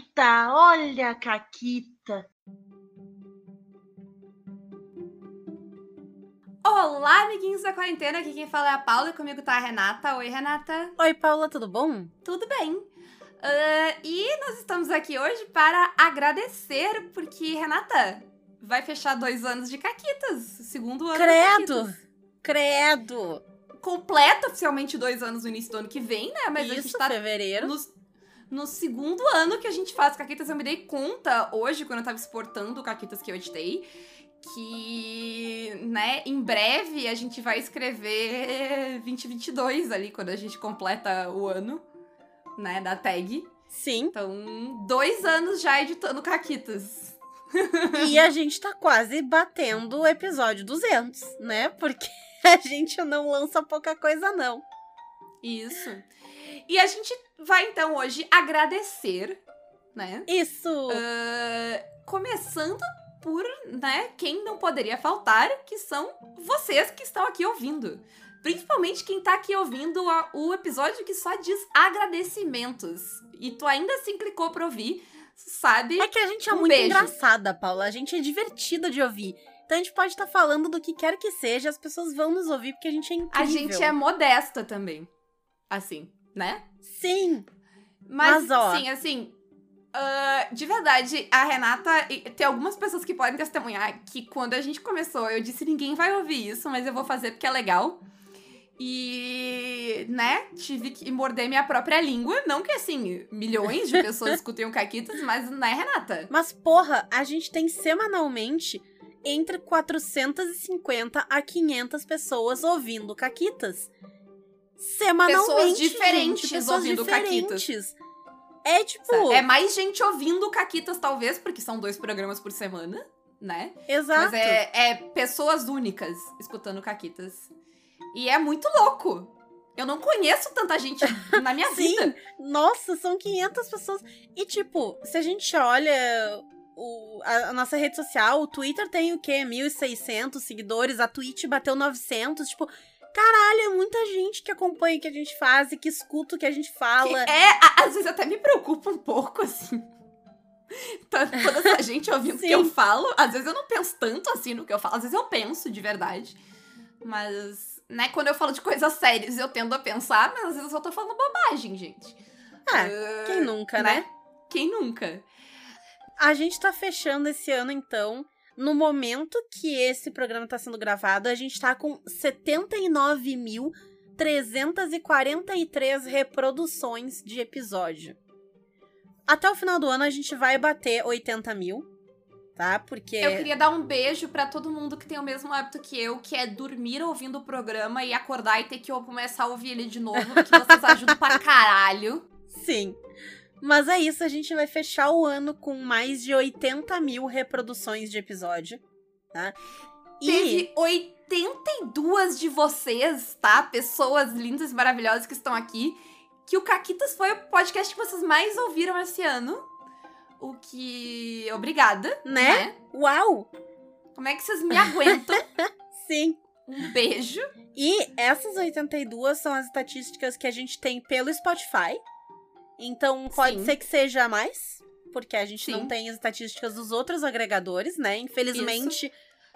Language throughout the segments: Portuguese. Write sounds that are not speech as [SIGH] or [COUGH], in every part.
Caquita, olha a Caquita. Olá, amiguinhos da quarentena. Aqui quem fala é a Paula e comigo tá a Renata. Oi, Renata. Oi, Paula, tudo bom? Tudo bem. Uh, e nós estamos aqui hoje para agradecer, porque, Renata, vai fechar dois anos de Caquitas. Segundo ano Credo! de Caquitas. Credo! Completa oficialmente dois anos no início do ano que vem, né? Mas Isso, a gente tá fevereiro. no, no segundo ano que a gente faz Caquitas. Eu me dei conta hoje, quando eu tava exportando Caquitas que eu editei, que, né, em breve a gente vai escrever 2022 ali, quando a gente completa o ano, né, da tag. Sim. Então, dois anos já editando Caquitas. [LAUGHS] e a gente tá quase batendo o episódio 200, né? Porque [LAUGHS] a gente não lança pouca coisa, não. Isso. E a gente vai, então, hoje agradecer, né? Isso! Ah, começando por, né, quem não poderia faltar, que são vocês que estão aqui ouvindo. Principalmente quem tá aqui ouvindo a- o episódio que só diz agradecimentos. E tu ainda assim clicou pra ouvir, sabe? É que a gente é Um muito beijo. engraçada, Paula. A gente é divertida de ouvir. Então a gente pode estar falando do que quer que seja, as pessoas vão nos ouvir porque a gente é incrível. A gente é modesta também. Assim, né? Sim! Mas, Mas, ó. sim, assim. ah, de verdade, a Renata. Tem algumas pessoas que podem testemunhar que quando a gente começou, eu disse: ninguém vai ouvir isso, mas eu vou fazer porque é legal. E, né, tive que morder minha própria língua. Não que, assim, milhões de pessoas [LAUGHS] escutem o Caquitas, mas, né, Renata? Mas, porra, a gente tem semanalmente entre 450 a 500 pessoas ouvindo Caquitas. Semanalmente. Pessoas diferentes gente, pessoas ouvindo diferentes. É tipo. É mais gente ouvindo Caquitas, talvez, porque são dois programas por semana, né? Exato. Mas é, é pessoas únicas escutando Caquitas. E é muito louco. Eu não conheço tanta gente [LAUGHS] na minha Sim. vida. Nossa, são 500 pessoas. E, tipo, se a gente olha o- a, a nossa rede social, o Twitter tem o quê? 1.600 seguidores, a Twitch bateu 900. Tipo, caralho, é muita gente que acompanha o que a gente faz e que escuta o que a gente Que fala. é, a- às vezes até me preocupa um pouco, assim. Tá- Toda essa [LAUGHS] gente ouvindo o que eu falo. Às vezes eu não penso tanto assim no que eu falo. Às vezes eu penso de verdade. Mas, né, quando eu falo de coisas sérias, eu tendo a pensar, mas às vezes eu só tô falando bobagem, gente. É, Ah, quem nunca, né? Quem nunca? A gente tá fechando esse ano, então. No momento que esse programa tá sendo gravado, a gente tá com 79.343 reproduções de episódio. Até o final do ano a gente vai bater 80 mil, tá? Porque. Eu queria dar um beijo pra todo mundo que tem o mesmo hábito que eu, que é dormir ouvindo o programa e acordar e ter que começar a ouvir ele de novo, porque vocês [LAUGHS] ajudam pra caralho. Sim. Mas é isso, a gente vai fechar o ano com mais de 80 mil reproduções de episódio, tá? E Teve 82 de vocês, tá? Pessoas lindas e maravilhosas que estão aqui. Que o Caquitas foi o podcast que vocês mais ouviram esse ano. O que. Obrigada. Né? Uau! Como é que vocês me aguentam? [LAUGHS] Sim. Um beijo. E essas 82 são as estatísticas que a gente tem pelo Spotify. Então pode Sim. ser que seja mais, porque a gente Sim. não tem as estatísticas dos outros agregadores, né? Infelizmente,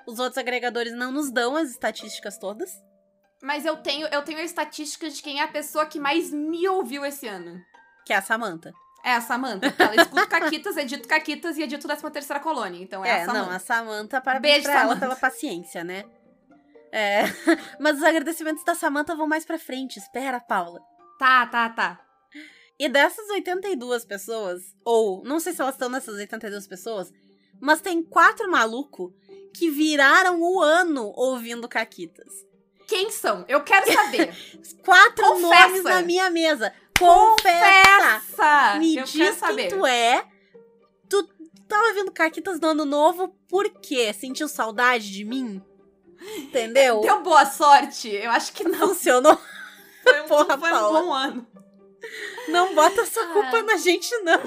os outros agregadores não nos dão as estatísticas todas. Mas eu tenho, eu tenho a estatística de quem é a pessoa que mais me ouviu esse ano. Que é a Samantha. É a Samantha. porque Ela escuta Caquitas, edita Caquitas e edita o 13 terceira colônia. Então é, É, a não, Samantha. a Samantha, parabéns Beijo, pra ela pela paciência, né? É, [LAUGHS] mas os agradecimentos da Samantha vão mais pra frente. Espera, Paula. Tá, tá, tá. E dessas 82 pessoas, ou não sei se elas estão nessas 82 pessoas, mas tem quatro malucos que viraram o ano ouvindo Caquitas. Quem são? Eu quero saber. [LAUGHS] Quatro Confessa. nomes na minha mesa. Confessa! Confessa! Me eu diz quem saber. tu é. Tu tava ouvindo Caquitas no ano novo por quê? Sentiu saudade de mim? Entendeu? Deu boa sorte? Eu acho que não. Funcionou. Foi um, Porra, foi um bom ano. Não bota essa culpa Ah. na gente, não.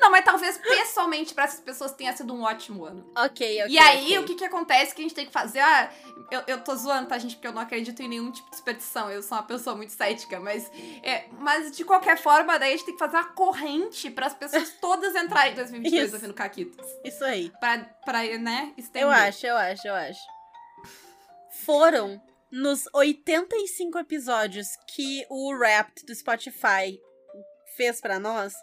Não, mas talvez pessoalmente pra essas pessoas tenha sido um ótimo ano. Ok, ok. e aí, ok. o que que acontece que a gente tem que fazer? Ah, eu, eu tô zoando, tá, gente? Porque eu não acredito em nenhum tipo de superstição. Eu sou uma pessoa muito cética, mas... É, mas, de qualquer forma, daí a gente tem que fazer uma corrente pras pessoas todas entrarem em 2022 Isso. ouvindo Caquitas. Isso aí. Pra, pra né, estender. Eu acho, eu acho, eu acho. Foram nos 85 episódios que o Wrapped do Spotify fez pra nós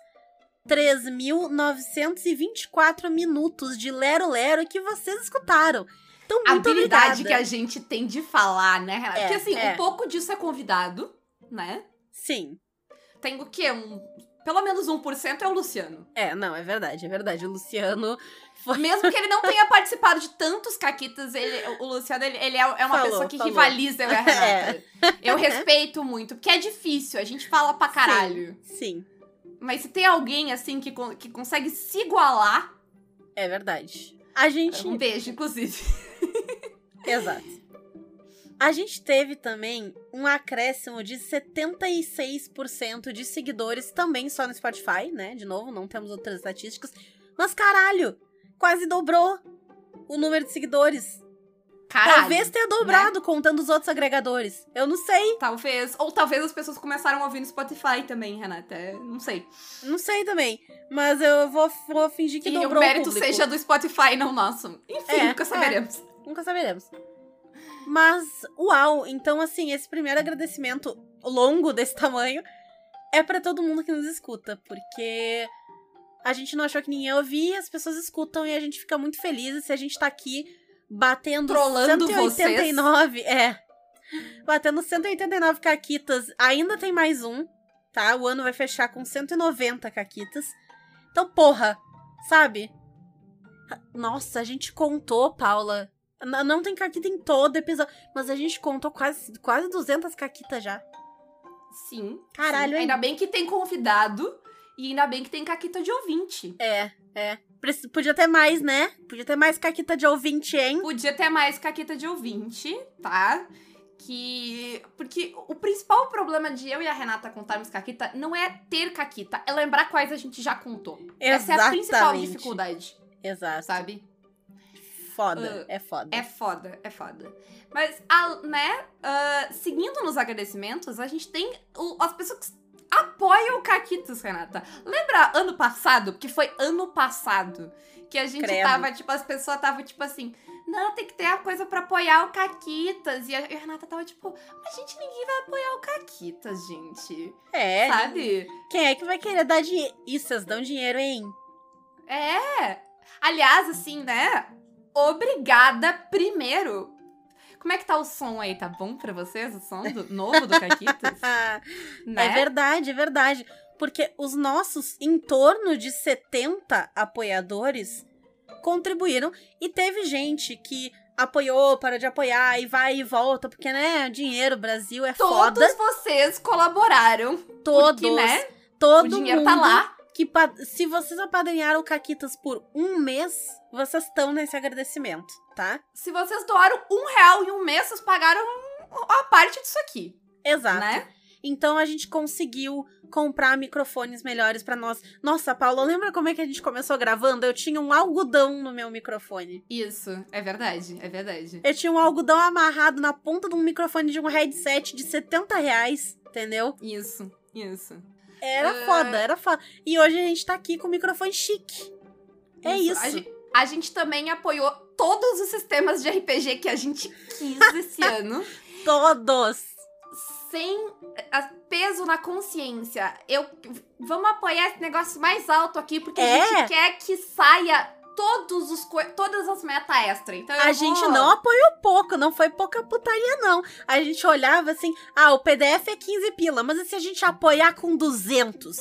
3.924 minutos de Lero Lero que vocês escutaram. Então, A muito habilidade obrigada. que a gente tem de falar, né, Renata? É, Porque, assim, é. um pouco disso é convidado, né? Sim. Tem o quê? Um... Pelo menos 1% é o Luciano. É, não, é verdade, é verdade. O Luciano Mesmo que ele não tenha [LAUGHS] participado de tantos caquitas, ele, o Luciano, ele, ele é, é uma Falou, pessoa que falou. rivaliza eu e a [LAUGHS] Renata. Eu [LAUGHS] respeito muito, porque é difícil, a gente fala pra caralho. Sim, Mas se tem alguém, assim, que, que consegue se igualar, é verdade. A gente. um beijo, inclusive. Exato. A gente teve também um acréscimo de 76% de seguidores também só no Spotify, né? De novo, não temos outras estatísticas. Mas caralho, quase dobrou o número de seguidores. Caralho. Talvez tenha dobrado contando os outros agregadores. Eu não sei, Talvez. Ou talvez as pessoas começaram a ouvir no Spotify também, Renata. É, Não sei. não sei também. Mas eu vou, vou fingir que Que o dobrou mérito público. seja do Spotify, não nosso. Enfim, É, nunca é. saberemos. Nunca saberemos. Mas, uau! Então, assim, esse primeiro agradecimento longo desse tamanho é pra todo mundo que nos escuta, porque a gente não achou que ninguém ia ouvir, as pessoas escutam e a gente fica muito feliz. Se a gente tá aqui batendo Trollando 189, é. Batendo 189 caquitas, ainda tem mais um, tá? O ano vai fechar com 190 caquitas. Então, porra, sabe? Nossa, a gente contou, Paula. Não tem caquita em todo episódio, mas a gente contou quase, quase 200 caquitas já. Sim. Caralho, sim. Ainda bem que tem convidado e ainda bem que tem caquita de ouvinte. É, é. Podia ter mais, né? Podia ter mais caquita de ouvinte, hein? Podia ter mais caquita de ouvinte, tá? Que. Porque o principal problema de eu e a Renata contarmos caquita não é ter caquita, é lembrar quais a gente já contou. Essa é a principal Exatamente. dificuldade, Exato. sabe? Foda, é foda. É foda, é foda. Mas, a- né, ah, seguindo nos agradecimentos, a gente tem o- as pessoas que apoiam o Caquitos, Renata. Lembra ano passado? Porque foi ano passado. Que a gente Credo. tava, tipo, as pessoas estavam, tipo assim, não, tem que ter a coisa pra apoiar o Caquitas. E a, e a Renata tava, tipo, mas gente, ninguém vai apoiar o Caquitas, gente. É, Sabe? quem é que vai querer dar dinheiro? Isso, vocês dão dinheiro, hein? É. Aliás, assim, né? Obrigada primeiro. Como é que tá o som aí? Tá bom pra vocês? O som do, [LAUGHS] novo do Caquitas? né? É verdade, é verdade. Porque os nossos em torno de 70 apoiadores contribuíram e teve gente que apoiou, para de apoiar e vai e volta, porque, né, dinheiro, Brasil é foda. Todos vocês colaboraram. Todos, Porque, né? todo o dinheiro mundo tá lá. Que se vocês apadrinharam Caquitas por um mês, vocês estão nesse agradecimento, tá? Se vocês doaram um real em um mês, vocês pagaram a parte disso aqui, Exato. né? Então a gente conseguiu comprar microfones melhores pra nós. Nossa, Paula, lembra como é que a gente começou gravando? Eu tinha um algodão no meu microfone. Isso, é verdade, é verdade. Eu tinha um algodão amarrado na ponta de um microfone de um headset de 70 reais, entendeu? Isso, isso. Era É. foda, era foda. E hoje a gente tá aqui com o microfone chique. É isso. A, gente, a gente também apoiou todos os sistemas de RPG que a gente quis esse [LAUGHS] ano. Todos. sem peso na consciência. Eu vamos apoiar esse negócio mais alto aqui porque É. a gente quer que saia todos os todas as meta extra. Então A vou- gente não apoiou pouco, não foi pouca putaria, não. A gente olhava assim, ah, o PDF é 15 pila, mas e se a gente apoiar com 200?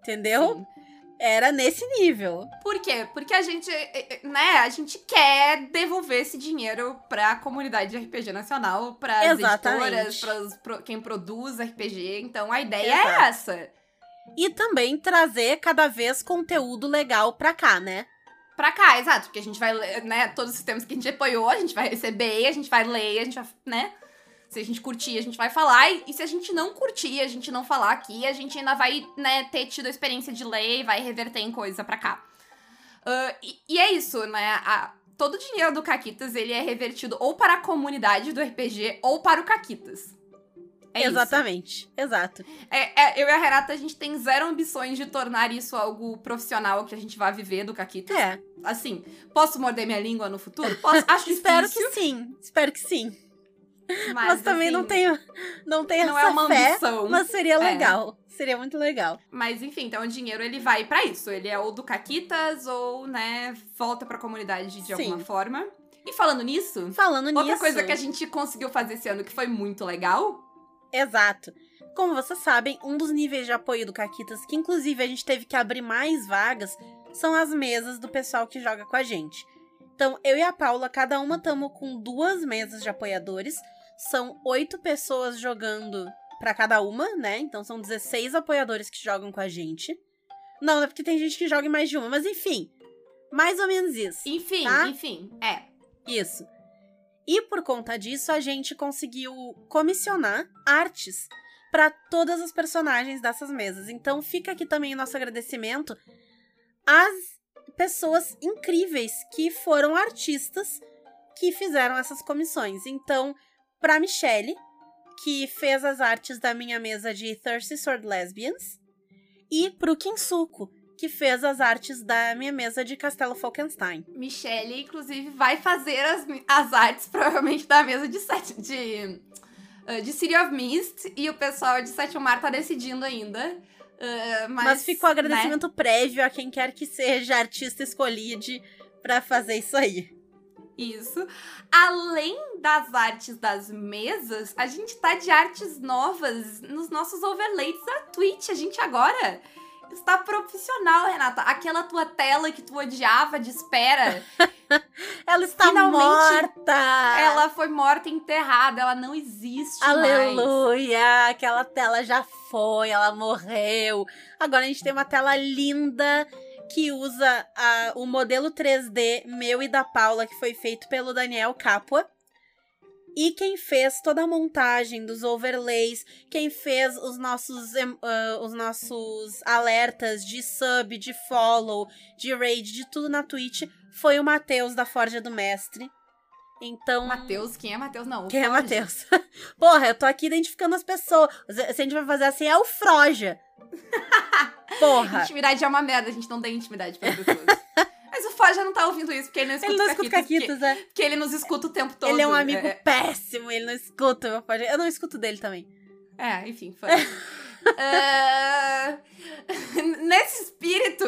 Entendeu? Sim. Era nesse nível. Por quê? Porque a gente, eh, eh, né, a gente quer devolver esse dinheiro pra comunidade de RPG nacional, Exatamente. editoras, pras, pro, quem produz RPG. Então a ideia Exato. é essa. E também trazer cada vez conteúdo legal pra cá, né? Pra cá, exato. Porque a gente vai né, todos os sistemas que a gente apoiou, a gente vai receber, a gente vai ler, a gente vai, né? Se a gente curtir, a gente vai falar. E, e se a gente não curtir, a gente não falar aqui, a gente ainda vai, né, ter tido a experiência de ler e vai reverter em coisa pra cá. Uh, e, e, é isso, né? A, todo o dinheiro do Caquitas, ele é revertido ou para a comunidade do RPG ou para o Caquitas. É Exatamente, isso. exato. É, é, eu e a Renata, a gente tem zero ambições de tornar isso algo profissional que a gente vai viver do Caquitas. É. Assim, posso morder minha língua no futuro? Posso, acho [LAUGHS] Espero difícil. que sim, espero que sim. Mas, Mas, também assim, não tenho, não tenho Não essa é uma fé, ambição. mas seria É. legal. Seria muito legal. Mas enfim, então o dinheiro ele vai pra isso. Ele é ou do Caquitas ou, né, volta pra comunidade de Sim. alguma forma. E falando nisso, Falando outra nisso. coisa que a gente conseguiu fazer esse ano que foi muito legal. Exato. Como vocês sabem, um dos níveis de apoio do Caquitas, que inclusive a gente teve que abrir mais vagas, são as mesas do pessoal que joga com a gente. Então, eu e a Paula, cada uma estamos com duas mesas de apoiadores. São oito pessoas jogando pra cada uma, né? Então são 16 apoiadores que jogam com a gente. Não, é porque tem gente que joga em mais de uma, mas enfim. Mais ou menos isso. Enfim, Tá? enfim, é. Isso. E por conta disso, a gente conseguiu comissionar artes para todas as personagens dessas mesas. Então fica aqui também o nosso agradecimento às pessoas incríveis que foram artistas que fizeram essas comissões. Então, para Michelle, que fez as artes da minha mesa de Thirsty Sword Lesbians, e pro Kinsuko, que fez as artes da minha mesa de Castelo Falkenstein. Michelle, inclusive, vai fazer as, as artes, [LAUGHS] provavelmente, da mesa de sete. De, uh, de City of Mist. E o pessoal de Sétimo Mar tá decidindo ainda. Uh, mas, Mas, ficou né? agradecimento prévio a quem quer que seja artista escolhido pra fazer isso aí. Isso. Além das artes das mesas, a gente tá de artes novas nos nossos overlays da Twitch. A gente agora está profissional, Renata. Aquela tua tela que tu odiava de espera, [LAUGHS] Ela está Finalmente, morta! ela foi morta e enterrada. Ela não existe mais. Aleluia! Aquela tela já foi, ela morreu. Agora a gente tem uma tela linda que usa a- o modelo 3D meu e da Paula, que foi feito pelo Daniel Capua. E quem fez toda a montagem dos overlays, quem fez os nossos, ah, os nossos alertas de sub, de follow, de raid, de tudo na Twitch, foi o Matheus da Forja do Mestre. Então. Matheus, quem é Matheus? Não. Quem é Froge. Matheus? [LAUGHS] Porra, eu tô aqui identificando as pessoas. Se a gente vai fazer assim, é o Froja. [LAUGHS] Porra. Intimidade é uma merda, a gente não tem intimidade para pessoas. [LAUGHS] Mas o Fó já não tá ouvindo isso, porque ele não escuta Ele não escuta Caquitas, Caquitas, é. Porque, porque ele nos escuta o tempo todo. Ele é um amigo É, péssimo, ele não escuta. Eu não escuto dele também. É, enfim, foi. Ah, [LAUGHS] Nesse espírito,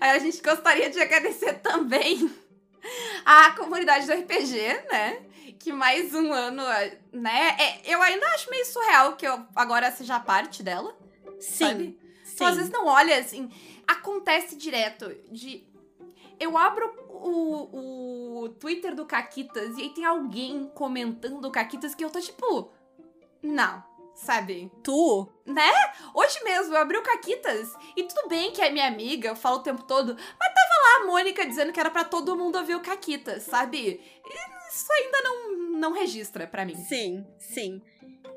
a gente gostaria de agradecer também a comunidade do RPG, né? Que mais um ano, né? É, eu ainda acho meio surreal que eu agora seja parte dela. Sim. Sabe? Sim. Tu às vezes não olha assim. Acontece direto de. Eu abro o, o Twitter do Caquitas e aí tem alguém comentando o Caquitas que eu tô tipo. Não, sabe? Tu? Hoje mesmo eu abri o Caquitas e tudo bem que é minha amiga, eu falo o tempo todo, mas tava lá a Mônica dizendo que era pra todo mundo ouvir o Caquitas, sabe? E Isso ainda não, não registra pra mim. Sim, sim.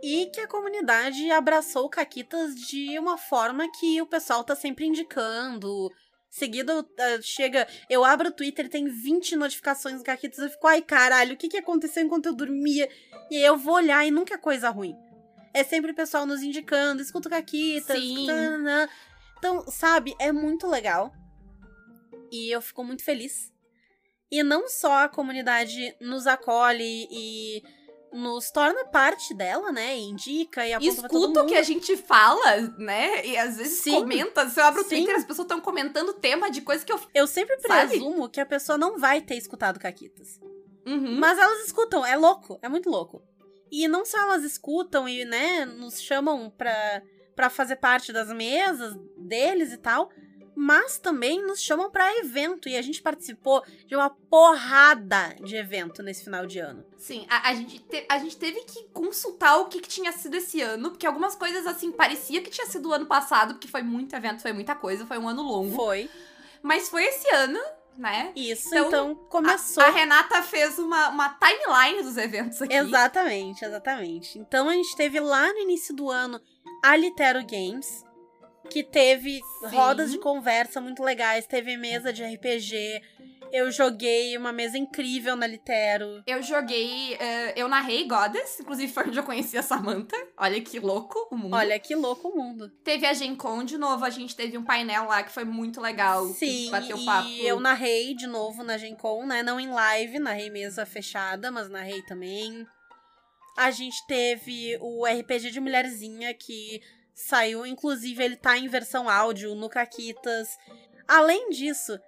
E que a comunidade abraçou o Caquitas de uma forma que o pessoal tá sempre indicando. Seguido, ah, chega. Eu abro o Twitter, tem 20 notificações do Caquitas. Eu fico, ai caralho, o que, que aconteceu enquanto eu dormia? E aí eu vou olhar e nunca é coisa ruim. É sempre o pessoal nos indicando, escuta o Caquitas. Sim. escuta. Então, sabe, é muito legal. E eu fico muito feliz. E não só a comunidade nos acolhe e nos torna parte dela, né? Indica e aponta Escuta o que a gente fala, né? E às vezes Sim. comenta. Se eu abro o. Twitter, as pessoas estão comentando tema de coisa que eu. Eu sempre Sabe? presumo que a pessoa não vai ter escutado Caquitas. Uhum. Mas elas escutam, é louco, é muito louco. E não só elas escutam e, né, nos chamam pra, pra fazer parte das mesas deles e tal, mas também nos chamam pra evento. E a gente participou de uma porrada de evento nesse final de ano. Sim, a, a gente te- a gente teve que consultar o que, que tinha sido esse ano, porque algumas coisas, assim, parecia que tinha sido o ano passado, porque foi muito evento, foi muita coisa, foi um ano longo. Foi. Mas foi esse ano, né? Isso, Então, então, começou. A, a Renata fez uma, uma timeline dos eventos aqui. Exatamente, exatamente. Então a gente teve lá no início do ano a Litero Games, que teve Sim. rodas de conversa muito legais, teve mesa de RPG. Eu joguei uma mesa incrível na Litero. Eu joguei. eh, eu narrei Goddess, inclusive foi onde eu conheci a Samantha. Olha que louco o mundo. Olha que louco o mundo. Teve a Gen Con de novo, a gente teve um painel lá que foi muito legal. Sim, bateu e papo. eu narrei de novo na Gen Con, né? Não em live, narrei mesa fechada, mas narrei também. A gente teve o RPG de Mulherzinha, que saiu, inclusive ele tá em versão áudio no Caquitas. Além disso,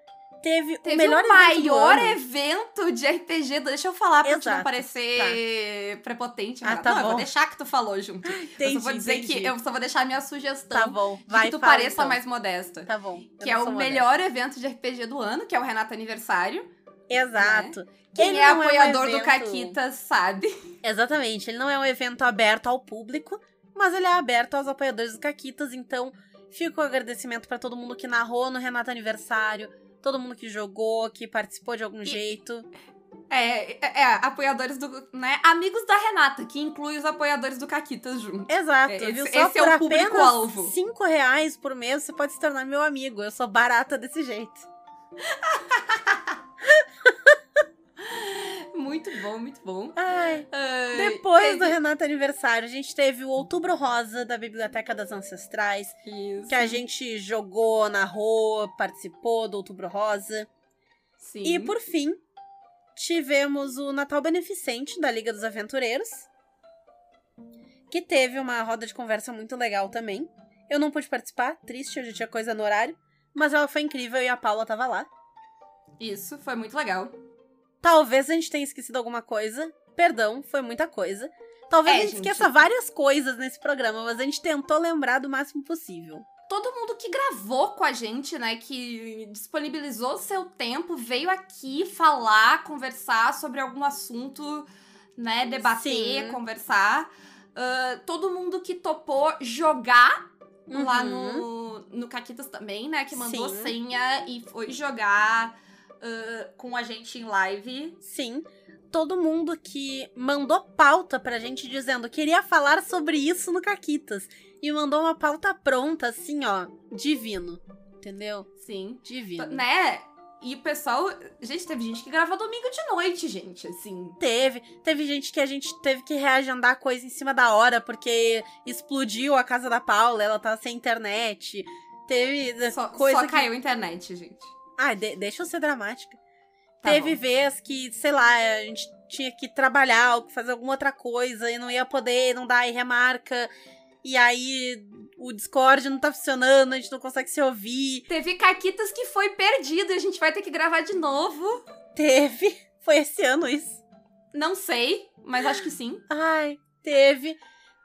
teve, Teve o melhor o maior evento evento de RPG. do- Deixa eu falar pra não Exato, parecer prepotente. Ah, Renata. tá não, eu vou bom. deixar que tu falou junto. eu Entendi, só vou dizer entendi. que eu só vou deixar a minha sugestão. Tá bom, vai que tu fala, pareça então. mais modesta. Tá bom. eu Que é o modesta. melhor evento de RPG do ano, que é o Renato Aniversário. Exato. Quem Ele é não um apoiador do evento- Caquitas sabe. Exatamente, ele não é um evento aberto ao público, mas ele é aberto aos apoiadores do Caquitas, então fica o agradecimento pra todo mundo que narrou no Renato Aniversário, todo mundo que jogou, que participou de algum jeito. É, é, é, apoiadores do. né? Amigos da Renata, que inclui os apoiadores do Caquitas junto. Exato, É, viu? esse- Só esse é por o público-alvo. apenas 5 reais por mês você pode se tornar meu amigo. Eu sou barata desse jeito. [LAUGHS] Muito bom, muito bom. Ai. Ai, Depois do Renato Aniversário, a gente teve o Outubro Rosa da Biblioteca das Ancestrais, Isso. que a gente jogou, narrou, participou do Outubro Rosa. Sim. E por fim, tivemos o Natal Beneficente da Liga dos Aventureiros, que teve uma roda de conversa muito legal também. Eu não pude participar, triste, eu já tinha coisa no horário, mas ela foi incrível e a Paula tava lá. Isso, foi muito legal. Talvez a gente tenha esquecido alguma coisa, perdão, foi muita coisa. Talvez É, a gente gente. esqueça várias coisas nesse programa, mas a gente tentou lembrar do máximo possível. Todo mundo que gravou com a gente, né, que disponibilizou seu tempo, veio aqui falar, conversar sobre algum assunto, né, debater, Sim. conversar. Ah, todo mundo que topou jogar lá Uhum. no, no Caquitas também, né, que mandou Sim. senha e foi jogar ah, com a gente em live. Sim. Todo mundo que mandou pauta pra gente dizendo queria falar sobre isso no Caquitas. E mandou uma pauta pronta, assim, ó. Divino. Entendeu? Sim. Divino. Né? E o pessoal. Gente, teve gente que grava domingo de noite, gente, assim. Teve. Teve gente que a gente teve que reagendar coisa em cima da hora, porque explodiu a casa da Paula, ela tava sem internet. Teve Só, coisa só que caiu a internet, gente. Ai, de- deixa eu ser dramática. Tá Teve bom. vez que, sei lá, a gente tinha que trabalhar ou fazer alguma outra coisa e não ia poder, não dá, e remarca. E aí o Discord não tá funcionando, a gente não consegue se ouvir. Teve Caquitas que foi perdido e a gente vai ter que gravar de novo. Teve. [LAUGHS] Foi esse ano isso. Não sei, mas acho que sim. Ai, teve.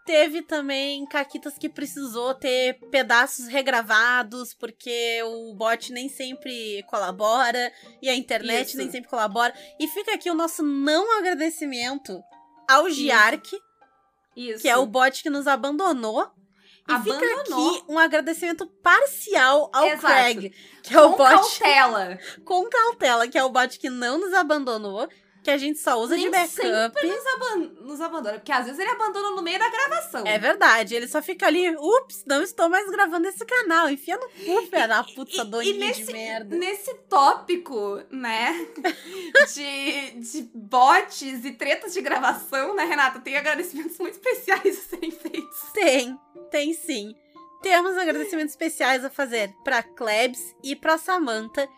Teve também Caquitas que precisou ter pedaços regravados, porque o bot nem sempre colabora e a internet Isso. nem sempre colabora. E fica aqui o nosso não agradecimento ao Giark, Isso. que é o bot que nos abandonou. E Abandonou. fica aqui um agradecimento parcial ao Exato. Craig, que é o Com bot cautela. [LAUGHS] com cautela, que é o bot que não nos abandonou, que a gente só usa de Nem backup. sempre nos, aban- nos abandona. Porque às vezes ele abandona no meio da gravação. É verdade, ele só fica ali, ups, não estou mais gravando esse canal. Enfia no cu, filha da puta, E- e nesse- de merda. Nesse tópico, né, [LAUGHS] de, de bots e tretas de gravação, né, Renata? Tem agradecimentos muito especiais a serem feitos. Tem, tem sim. Temos agradecimentos especiais a fazer pra Klebs e pra Samantha,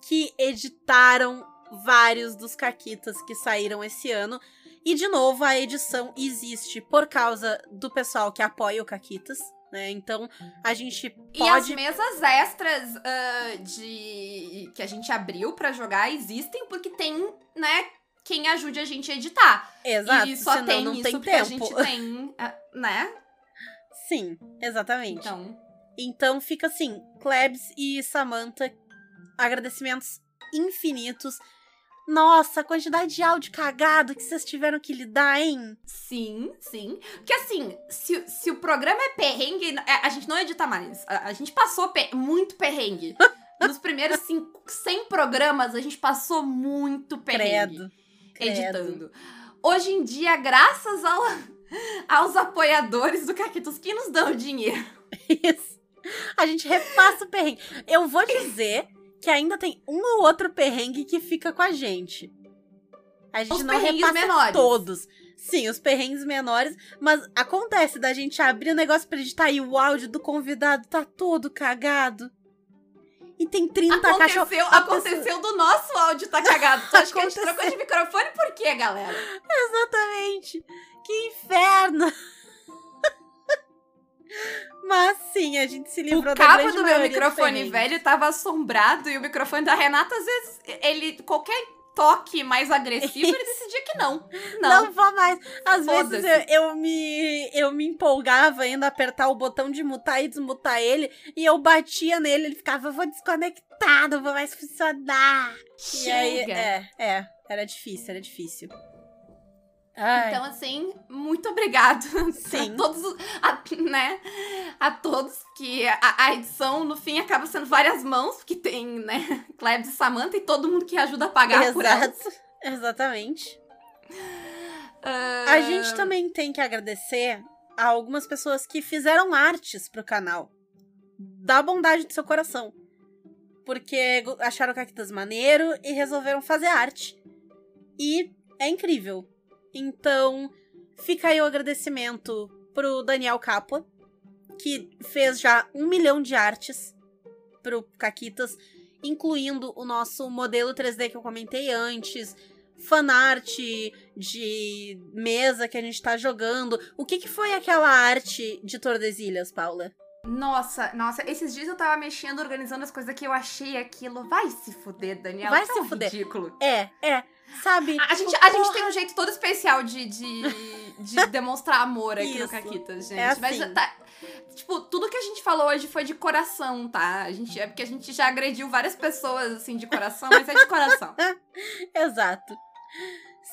que editaram vários dos caquitas que saíram esse ano. E, de novo, a edição existe por causa do pessoal que apoia o Caquitas, né? Então, a gente E as pode... mesas extras ah, de que a gente abriu pra jogar existem porque tem, né, quem ajude a gente a editar. Exato, e só senão tem não isso tem tempo. a gente tem, ah, né? Sim, exatamente. Então, Então fica assim, Klebs e Samantha, agradecimentos infinitos. Nossa, a quantidade de áudio cagado que vocês tiveram que lidar, hein? sim, sim. Porque assim, se, se o programa é perrengue, é, a gente não edita mais. A, a gente passou pe- muito perrengue. [LAUGHS] Nos primeiros cinco, 100 programas, a gente passou muito perrengue Credo. editando. Hoje em dia, graças ao, [LAUGHS] aos apoiadores do Caquitos que nos dão dinheiro. [LAUGHS] Isso. A gente repassa o perrengue. Eu vou dizer que ainda tem um ou outro perrengue que fica com a gente. A gente Os não repassa menores. todos. Sim, os perrengues menores, mas acontece da gente abrir o negócio pra editar e o áudio do convidado tá todo cagado. E tem 30 cachorros. Aconteceu, a aconteceu do nosso áudio tá cagado. Tu acha que a gente trocou de microfone por quê, galera? Exatamente. Que inferno. Mas sim, a gente se livrou O da cabo grande do meu microfone velho tava assombrado e o microfone da Renata, às vezes, ele. qualquer toque mais agressivo, ele [LAUGHS] decidia que não. Não. Não vou mais. Às vezes eu, eu me, eu me empolgava indo apertar o botão de mutar e desmutar ele. E eu batia nele, ele ficava, vou desconectar, não vou mais funcionar. E aí, Chega. é, é, era difícil, era difícil. Ai, Então, assim, muito obrigado [LAUGHS] Sim. a todos, os- a, né? A todos, que a, a edição, no fim, acaba sendo várias mãos, porque tem, né, Klebs e Samantha e todo mundo que ajuda a pagar por elas. exato, exatamente. Ah, A gente também tem que agradecer a algumas pessoas que fizeram artes pro canal. Da bondade do seu coração. Porque acharam o Cactus maneiro e resolveram fazer arte. E é incrível. Então, fica aí o agradecimento pro Daniel Capua, que fez já um milhão de artes pro Caquitas, incluindo o nosso modelo 3D que eu comentei antes, fanart de mesa que a gente tá jogando. O que, que foi aquela arte de Tordesilhas, Paula? Nossa, nossa, esses dias eu tava mexendo, organizando as coisas que eu achei aquilo. Vai se fuder, Daniela. Vai tão se fuder. ridículo. É, é. Sabe? A, gente, tipo, a gente tem um jeito todo especial de, de, de [LAUGHS] demonstrar amor aqui no Isso. Caquitas, gente. É Mas assim. tá. Tipo, tudo que a gente falou hoje foi de coração, tá? A gente, é porque a gente já agrediu várias pessoas, assim, de coração, mas é de coração. [LAUGHS] Exato.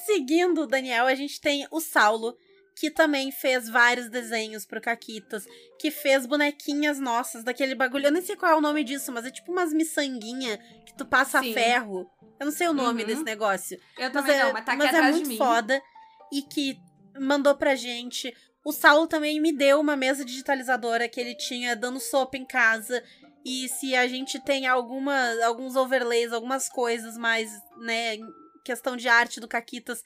Seguindo o Daniel, a gente tem o Saulo, que também fez vários desenhos pro Caquitas, que fez bonequinhas nossas daquele bagulho. Eu nem sei qual é o nome disso, mas é tipo umas miçanguinha que tu passa Sim. ferro. Eu não sei o nome Uhum. desse negócio. Eu Mas também é, não, mas tá aqui mas é atrás muito de mim. foda. E que mandou pra gente. O Saulo também me deu uma mesa digitalizadora que ele tinha dando sopa em casa. E se a gente tem alguma, alguns overlays, algumas coisas mais, né, em questão de arte do Caquitas,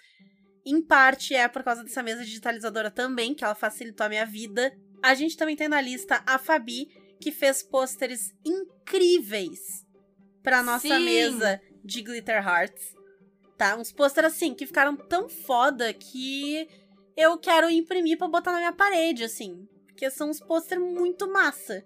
em parte é por causa dessa mesa digitalizadora também, que ela facilitou a minha vida. A gente também tem na lista a Fabi, que fez pôsteres incríveis pra nossa Sim. mesa de Glitter Hearts. Tá? Uns pôsteres assim que ficaram tão foda que eu quero imprimir pra botar na minha parede, assim. Porque são uns pôsteres muito massa.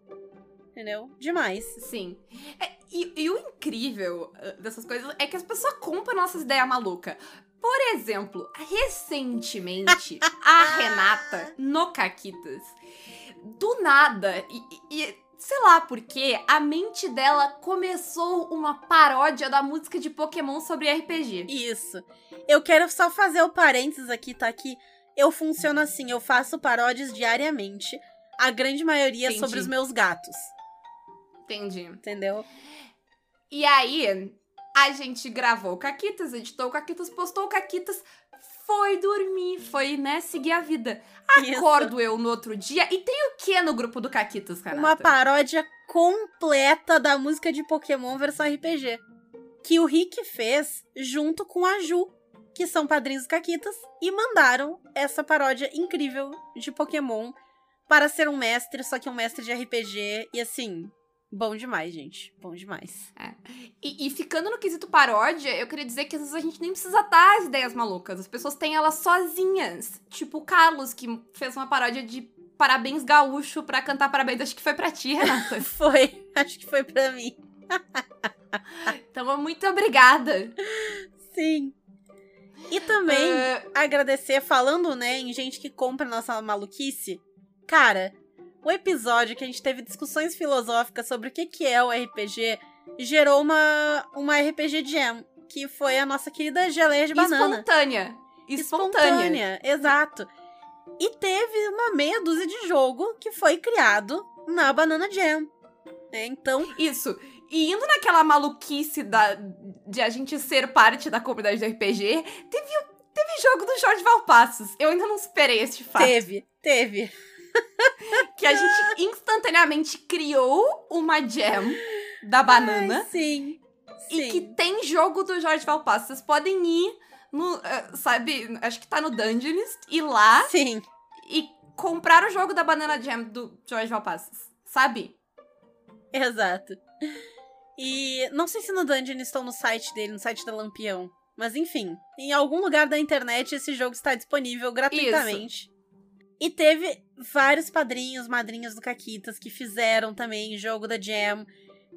Entendeu? Demais. Sim. É, e, e o incrível uh, dessas coisas é que as pessoas compram nossas ideias malucas. Por exemplo, recentemente, [LAUGHS] a Renata, no Caquitas, do nada, e- e sei lá por quê, a mente dela começou uma paródia da música de Pokémon sobre RPG. Isso. Eu quero só fazer o parênteses aqui, tá? Que eu funciono assim, eu faço paródias diariamente. A grande maioria Entendi. sobre os meus gatos. Entendi. Entendeu? E aí, a gente gravou o Caquitas, editou o Caquitas, postou o Caquitas, foi dormir, foi, né, seguir a vida. Isso. Acordo eu no outro dia e tem o que no grupo do Caquitas, cara? Uma paródia completa da música de Pokémon versão RPG. Que o Rick fez junto com a Ju, que são padrinhos caquitas, e mandaram essa paródia incrível de Pokémon para ser um mestre, só que um mestre de RPG. E assim, bom demais, gente. Bom demais. E, e ficando no quesito paródia, eu queria dizer que às vezes a gente nem precisa dar as ideias malucas. As pessoas têm elas sozinhas. Tipo o Carlos, que fez uma paródia de Parabéns Gaúcho pra cantar parabéns. Acho que foi pra ti, Renata. [LAUGHS] Foi, acho que foi pra mim. [LAUGHS] Então, muito obrigada. Sim. E também Ah, agradecer, falando, né, em gente que compra nossa maluquice. Cara, o episódio que a gente teve discussões filosóficas sobre o que, que é o RPG gerou uma, uma RPG Jam, que foi a nossa querida geleia de banana. espontânea. Espontânea. exato. E teve uma meia dúzia de jogo que foi criado na Banana Jam. né? Então, Isso. E indo naquela maluquice da, de a gente ser parte da comunidade do RPG, teve, teve jogo do Jorge Valpassos. Eu ainda não superei este fato. Teve, teve. [LAUGHS] Que a gente instantaneamente criou uma jam da banana. Ai, sim. E sim. que tem jogo do Jorge Valpassos. Vocês podem ir no, eh, sabe, acho que tá no Dungeons, ir lá Sim. e comprar o jogo da Banana Jam do Jorge Valpassos, sabe? Exato. E não sei se no Dungeon estão no site dele, no site da Lampião. Mas enfim, em algum lugar da internet esse jogo está disponível gratuitamente. E teve vários padrinhos, madrinhas do Caquitas que fizeram também jogo da Jam.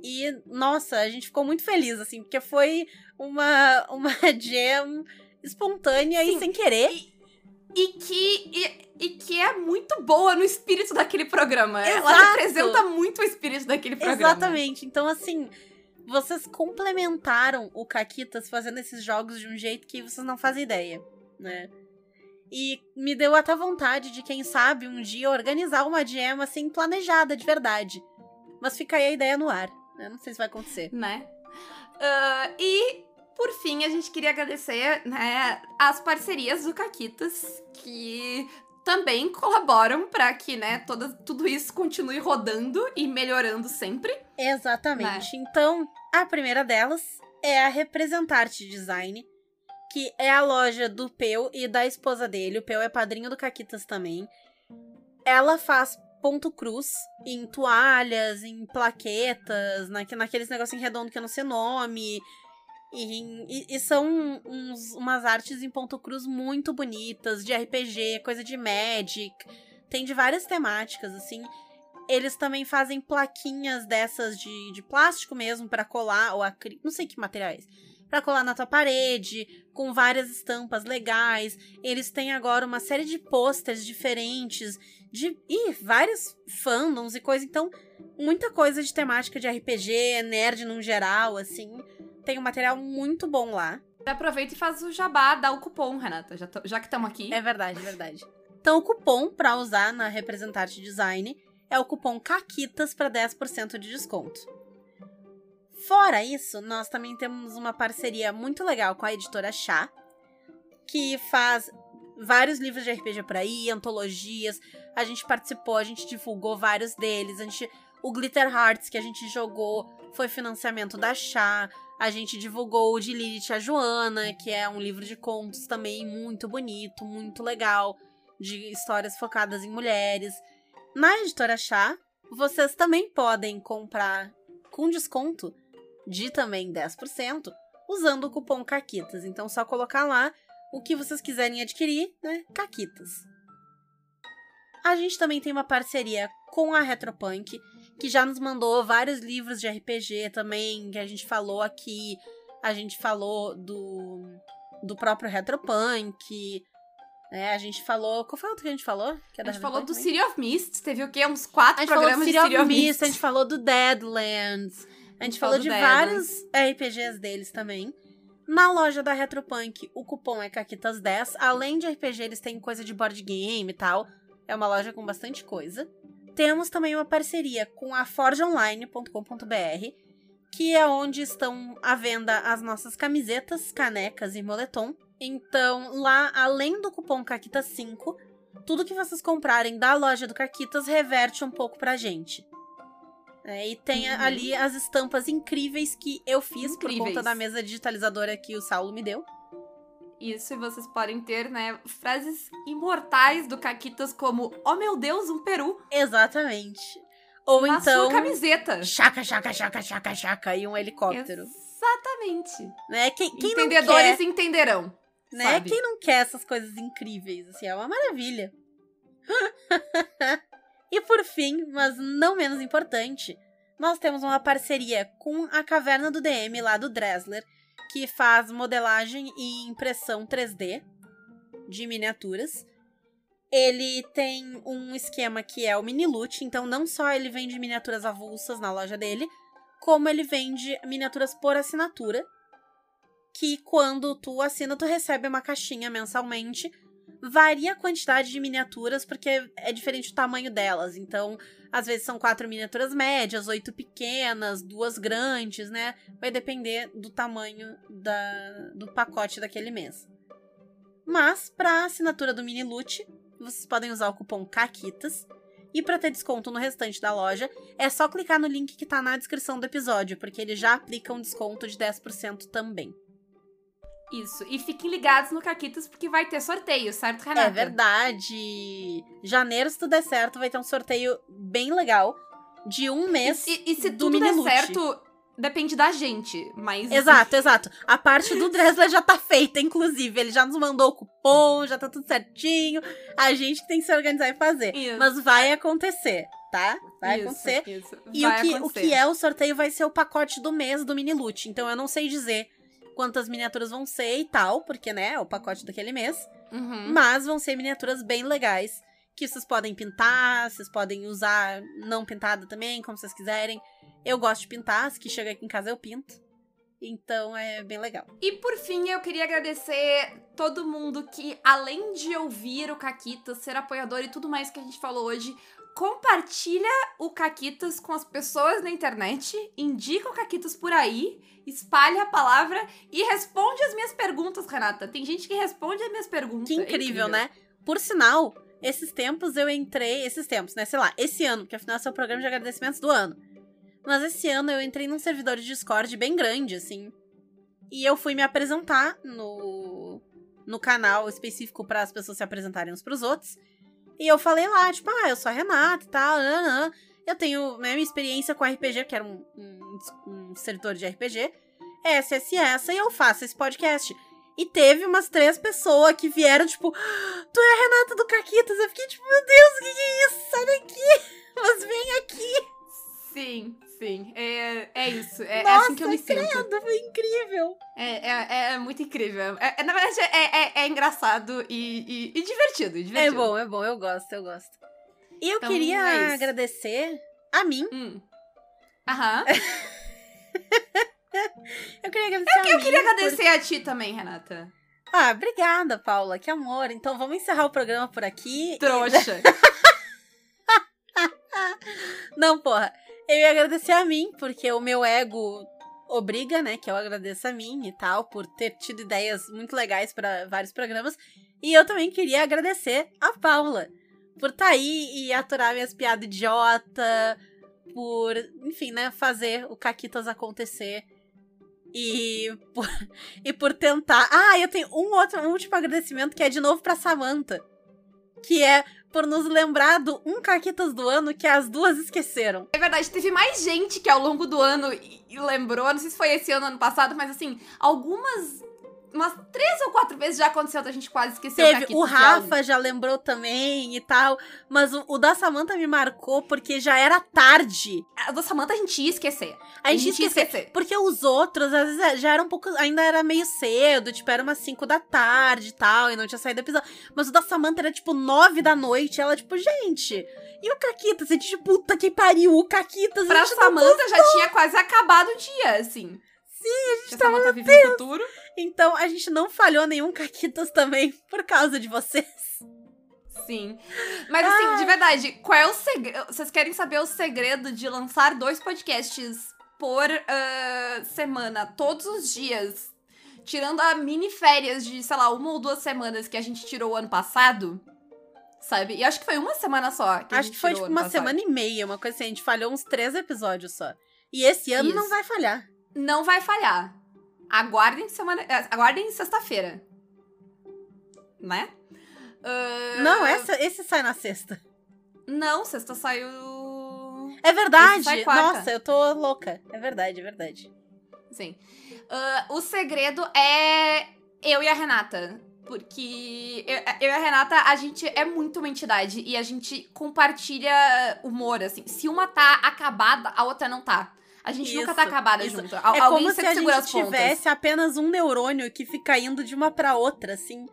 E, nossa, a gente ficou muito feliz, assim, porque foi uma, [LAUGHS] uma Jam espontânea Sim, e sem querer. E que, e, e que é muito boa no espírito daquele programa. Ela Exato. representa muito o espírito daquele programa. Exatamente. Então, assim, vocês complementaram o Caquitas fazendo esses jogos de um jeito que vocês não fazem ideia, né? E me deu até vontade de, quem sabe, um dia organizar uma jam assim, planejada de verdade. Mas fica aí a ideia no ar. né? Não sei se vai acontecer. né? Ah, e, por fim, a gente queria agradecer, né, as parcerias do Caquitas, que também colaboram para que, né, toda, tudo isso continue rodando e melhorando sempre. Exatamente. Então, a primeira delas é a Representarte Design, que é a loja do Peu e da esposa dele. O Peu é padrinho do Caquitas também. Ela faz ponto cruz em toalhas, em plaquetas, naque, naqueles negocinhos redondos que eu não sei nome. E, em- e- e são uns- umas artes em ponto cruz muito bonitas, de RPG, coisa de Magic. Tem de várias temáticas, assim. Eles também fazem plaquinhas dessas de, de plástico mesmo pra colar, ou acrílico, não sei que materiais. Pra colar na tua parede, com várias estampas legais. Eles têm agora uma série de posters diferentes, de ih, vários fandoms e coisa. Então, muita coisa de temática de RPG, nerd no geral, assim. Tem um material muito bom lá. Aproveita e faz o jabá, dá o cupom, Renata, já, tô- já que estamos aqui. É verdade, é verdade. Então, o cupom pra usar na Representante Design é o cupom CAQUITAS para 10% de desconto. Fora isso, nós também temos uma parceria muito legal com a editora Chá, que faz vários livros de RPG por aí, antologias. A gente participou, a gente divulgou vários deles. A gente, o Glitter Hearts que a gente jogou foi financiamento da Chá. A gente divulgou o de Lilith a Joana, que é um livro de contos também muito bonito, muito legal, de histórias focadas em mulheres. Na editora Chá, vocês também podem comprar com desconto de também 10%, usando o cupom CAQUITAS. Então, só colocar lá o que vocês quiserem adquirir, né? CAQUITAS. A gente também tem uma parceria com a Retropunk, que já nos mandou vários livros de RPG também, que a gente falou aqui. A gente falou do, do próprio Retropunk. né? a gente falou. Qual foi o outro que a gente falou? Que é A gente falou do também? City of Mist, teve o quê? Uns quatro programas City de of City of Mist, Mist. a gente falou do Deadlands. A gente falou de vários RPGs deles também. Na loja da Retropunk, o cupom é CAQUITAS10. Além de RPG, eles têm coisa de board game e tal. É uma loja com bastante coisa. Temos também uma parceria com a forgeonline.com.br, que é onde estão à venda as nossas camisetas, canecas e moletom. Então, lá, além do cupom CAQUITAS5, tudo que vocês comprarem da loja do Caquitas reverte um pouco pra gente. É, e tem Uhum. ali as estampas incríveis que eu fiz por Incríveis. conta da mesa digitalizadora que o Saulo me deu. Isso, e vocês podem ter, né, frases imortais do Caquitas como Oh meu Deus, um peru! Exatamente. Ou na então. sua camiseta. Chaca, chaca, chaca, chaca, chaca. E um helicóptero. Exatamente. Né? Quem, quem Entendedores quer, entenderão. né? sabe? Quem não quer essas coisas incríveis? Assim, é uma maravilha. [LAUGHS] e por fim, mas não menos importante, nós temos uma parceria com a Caverna do DM lá do Dressler, que faz modelagem e impressão 3D de miniaturas. Ele tem um esquema que é o mini loot, então não só ele vende miniaturas avulsas na loja dele, como ele vende miniaturas por assinatura, que quando tu assina, tu recebe uma caixinha mensalmente. Varia a quantidade de miniaturas, porque é diferente o tamanho delas. Então, às vezes são quatro miniaturas médias, oito pequenas, duas grandes, né? Vai depender do tamanho da, do pacote daquele mês. Mas, para assinatura do Mini Loot, vocês podem usar o cupom CAQUITAS. E para ter desconto no restante da loja, é só clicar no link que tá na descrição do episódio, porque ele já aplica um desconto de 10% também. Isso. E fiquem ligados no Caquitas porque vai ter sorteio, certo, Renata? É verdade. Janeiro, se tudo der certo, vai ter um sorteio bem legal de um mês. E, e se do tudo der certo, depende da gente. Mas. Exato, exato. A parte do Dresler já tá feita, inclusive. Ele já nos mandou o cupom, já tá tudo certinho. A gente tem que se organizar e fazer. Isso. Mas vai acontecer, tá? Vai Isso, acontecer. Isso. E Vai o que, o acontecer. que é o sorteio vai ser o pacote do mês do Mini Loot. Então eu não sei dizer quantas miniaturas vão ser e tal, porque, né, é o pacote daquele mês. Uhum. Mas vão ser miniaturas bem legais. Que vocês podem pintar, vocês podem usar não pintada também, como vocês quiserem. Eu gosto de pintar, se que chega aqui em casa eu pinto. Então é bem legal. E por fim, eu queria agradecer todo mundo que, além de ouvir o Caquitas, ser apoiador e tudo mais que a gente falou hoje, compartilha o Caquitas com as pessoas na internet, indica o Caquitas por aí, espalha a palavra e responde as minhas perguntas, Renata. Tem gente que responde as minhas perguntas. Que É incrível, né? Por sinal, esses tempos eu entrei. Esses tempos, né? Sei lá, esse ano, porque afinal esse é o programa de agradecimentos do ano. Mas esse ano eu entrei num servidor de Discord bem grande, assim. E eu fui me apresentar no, no canal específico para as pessoas se apresentarem uns pros outros. E eu falei lá, tipo, ah, eu sou a Renata e tal. Eu tenho né, minha experiência com RPG, que era um, um, um servidor de RPG. Essa, essa e essa, e eu faço esse podcast. E teve umas três pessoas que vieram, tipo, "Ah, tu é a Renata do Caquitas. Eu fiquei tipo, meu Deus, o que, que é isso? Sai daqui! [LAUGHS] Mas vem aqui! Sim, sim. É, é isso. É, é Nossa, assim que eu me sinto. credo, foi incrível. É, é, é muito incrível. É, é- na verdade, é, é, é engraçado e, e- e divertido, e É divertido. bom, é bom, eu gosto, eu gosto. E eu Então, queria é agradecer a mim. Hum. Aham. [LAUGHS] Eu queria agradecer a mim. Eu queria agradecer a ti também, Renata. Ah, obrigada, Paula, que amor. Então vamos encerrar o programa por aqui. Trouxa. [LAUGHS] [LAUGHS] Não, porra. Eu ia agradecer a mim, porque o meu ego obriga, né, que eu agradeço a mim e tal, por ter tido ideias muito legais para vários programas. E eu também queria agradecer a Paula por estar aí e aturar minhas piadas idiota, por, enfim, né, fazer o Caquitas acontecer. E [LAUGHS] por, e por tentar. Ah, eu tenho um outro, um último agradecimento que é de novo pra Samantha. Que é por nos lembrar do um Caquitas do ano que as duas esqueceram. É verdade, teve mais gente que ao longo do ano lembrou, não sei se foi esse ano ano passado, mas assim, algumas. Umas três ou quatro vezes já aconteceu da gente quase esquecer o Teve, o algo. Rafa já lembrou também e tal. Mas o, o da Samantha me marcou porque já era tarde. A da Samantha a gente ia esquecer. A gente, ia esqueceu. esquecer. Porque os outros, às vezes, já era um pouco. Ainda era meio cedo, tipo, era umas 5 da tarde e tal, e não tinha saído episódio. Mas o da Samantha era tipo 9 da noite. E ela, tipo, gente. E o Caquitas? A gente, puta que pariu, o Caquitas. Pra a gente Samantha já tinha quase acabado o dia, assim. Sim, a gente Samantha vive no futuro. Então a gente não falhou nenhum Caquitas também por causa de vocês. Sim. Mas assim, de verdade, qual é o segredo? Vocês querem saber o segredo de lançar dois podcasts por ah, semana, todos os dias? Tirando a mini férias de, sei lá, uma ou duas semanas que a gente tirou o ano passado. Sabe? E acho que foi uma semana só. Que a Acho gente que foi tipo uma passado. semana e meia, uma coisa assim. A gente falhou uns três episódios só. E esse ano não Isso. vai falhar. Não vai falhar. Aguardem semana. eh, Aguardem sexta-feira. Né? Ah, Não, essa, esse sai na sexta. Não, sexta saiu. É verdade. Nossa, eu tô louca. É verdade, é verdade. Sim. Ah, o segredo é eu e a Renata. Porque eu, eu e a Renata, a gente é muito uma entidade e a gente compartilha humor, assim. Se uma tá acabada, a outra não tá. A gente nunca tá Isso, acabada isso. junto. Al- é Alguém como se a gente as tivesse apenas um neurônio que fica indo de uma pra outra, assim.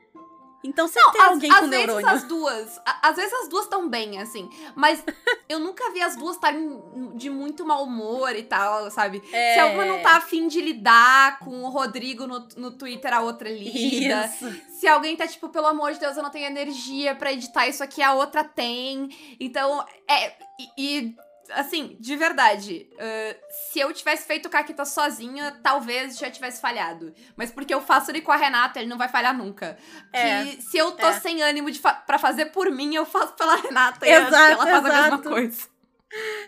Então sempre tem às, alguém às com vezes neurônio. as duas. a- Às vezes as duas estão bem, assim. Mas [LAUGHS] eu nunca vi as duas estarem de muito mau humor e tal, sabe? É... Se alguma não tá afim de lidar com o Rodrigo no, no Twitter, a outra lida. Isso. Se alguém tá tipo, pelo amor de Deus, eu não tenho energia pra editar isso aqui, a outra tem. Então, é. E, e, assim, de verdade, ah, se eu tivesse feito Caquita sozinha, talvez já tivesse falhado. Mas porque eu faço ele com a Renata, ele não vai falhar nunca. É, Que se eu tô é. sem ânimo de fa pra fazer por mim, eu faço pela Renata e acho que Exato, ela faz a mesma exato. coisa.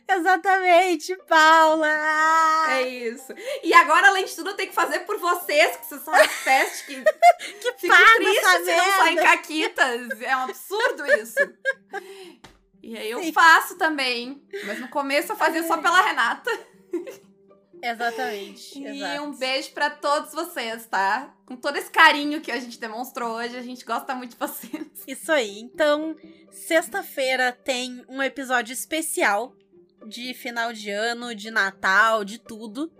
Exatamente, Paula! É isso. E agora, além de tudo, eu tenho que fazer por vocês, que vocês são as [LAUGHS] pestes que Que Fico paga triste essa se não saem merda. caquitas. É um absurdo isso. E aí eu Sim. faço também. Mas no começo eu fazia só pela Renata. Exatamente. E exato. um beijo pra todos vocês, tá? Com todo esse carinho que a gente demonstrou hoje, a gente gosta muito de vocês. Isso aí. Então, sexta-feira tem um episódio especial de final de ano, de Natal, de tudo.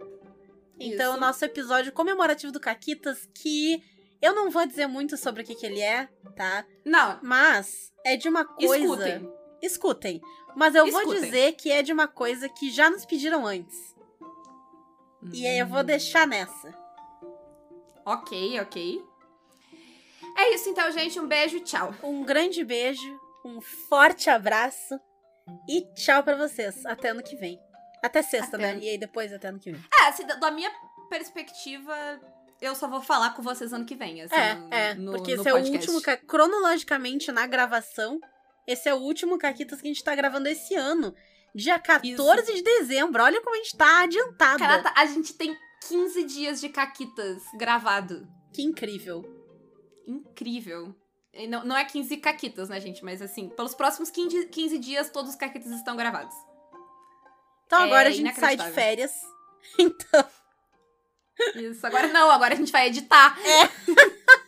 Então, Isso. nosso episódio comemorativo do Caquitas, que eu não vou dizer muito sobre o que, que ele é, tá? Não, Mas é de uma coisa. escutem. Escutem. Mas eu vou Escutem. dizer que é de uma coisa que já nos pediram antes. E aí eu vou deixar nessa. Ok, ok. É isso então, gente. Um beijo, tchau. Um grande beijo, um forte abraço e tchau pra vocês. Até ano que vem. Até sexta, Até né? E aí depois até ano que vem. É, assim, da- minha perspectiva, eu só vou falar com vocês ano que vem. Assim, é, no- é. porque no esse é o podcast. último. ca- Cronologicamente, na gravação, esse é o último Caquitas que a gente tá gravando esse ano. Dia 14 de dezembro. Olha como a gente tá adiantada. Caraca, a gente tem 15 dias de caquitas gravado. Que incrível. Incrível. Não, não é 15 caquitas, né, gente? Mas assim, pelos próximos 15, 15 dias, todos os caquitas estão gravados. Então É agora a gente sai de férias. [LAUGHS] Então, Isso, agora não, agora a gente vai editar. tem [LAUGHS]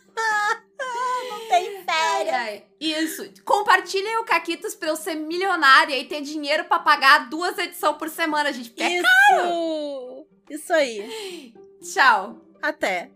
Ai. Isso. Compartilhem o Caquitas pra eu ser milionária e ter dinheiro pra pagar duas edições por semana, gente. Porque é Isso! Isso aí. Tchau. Até.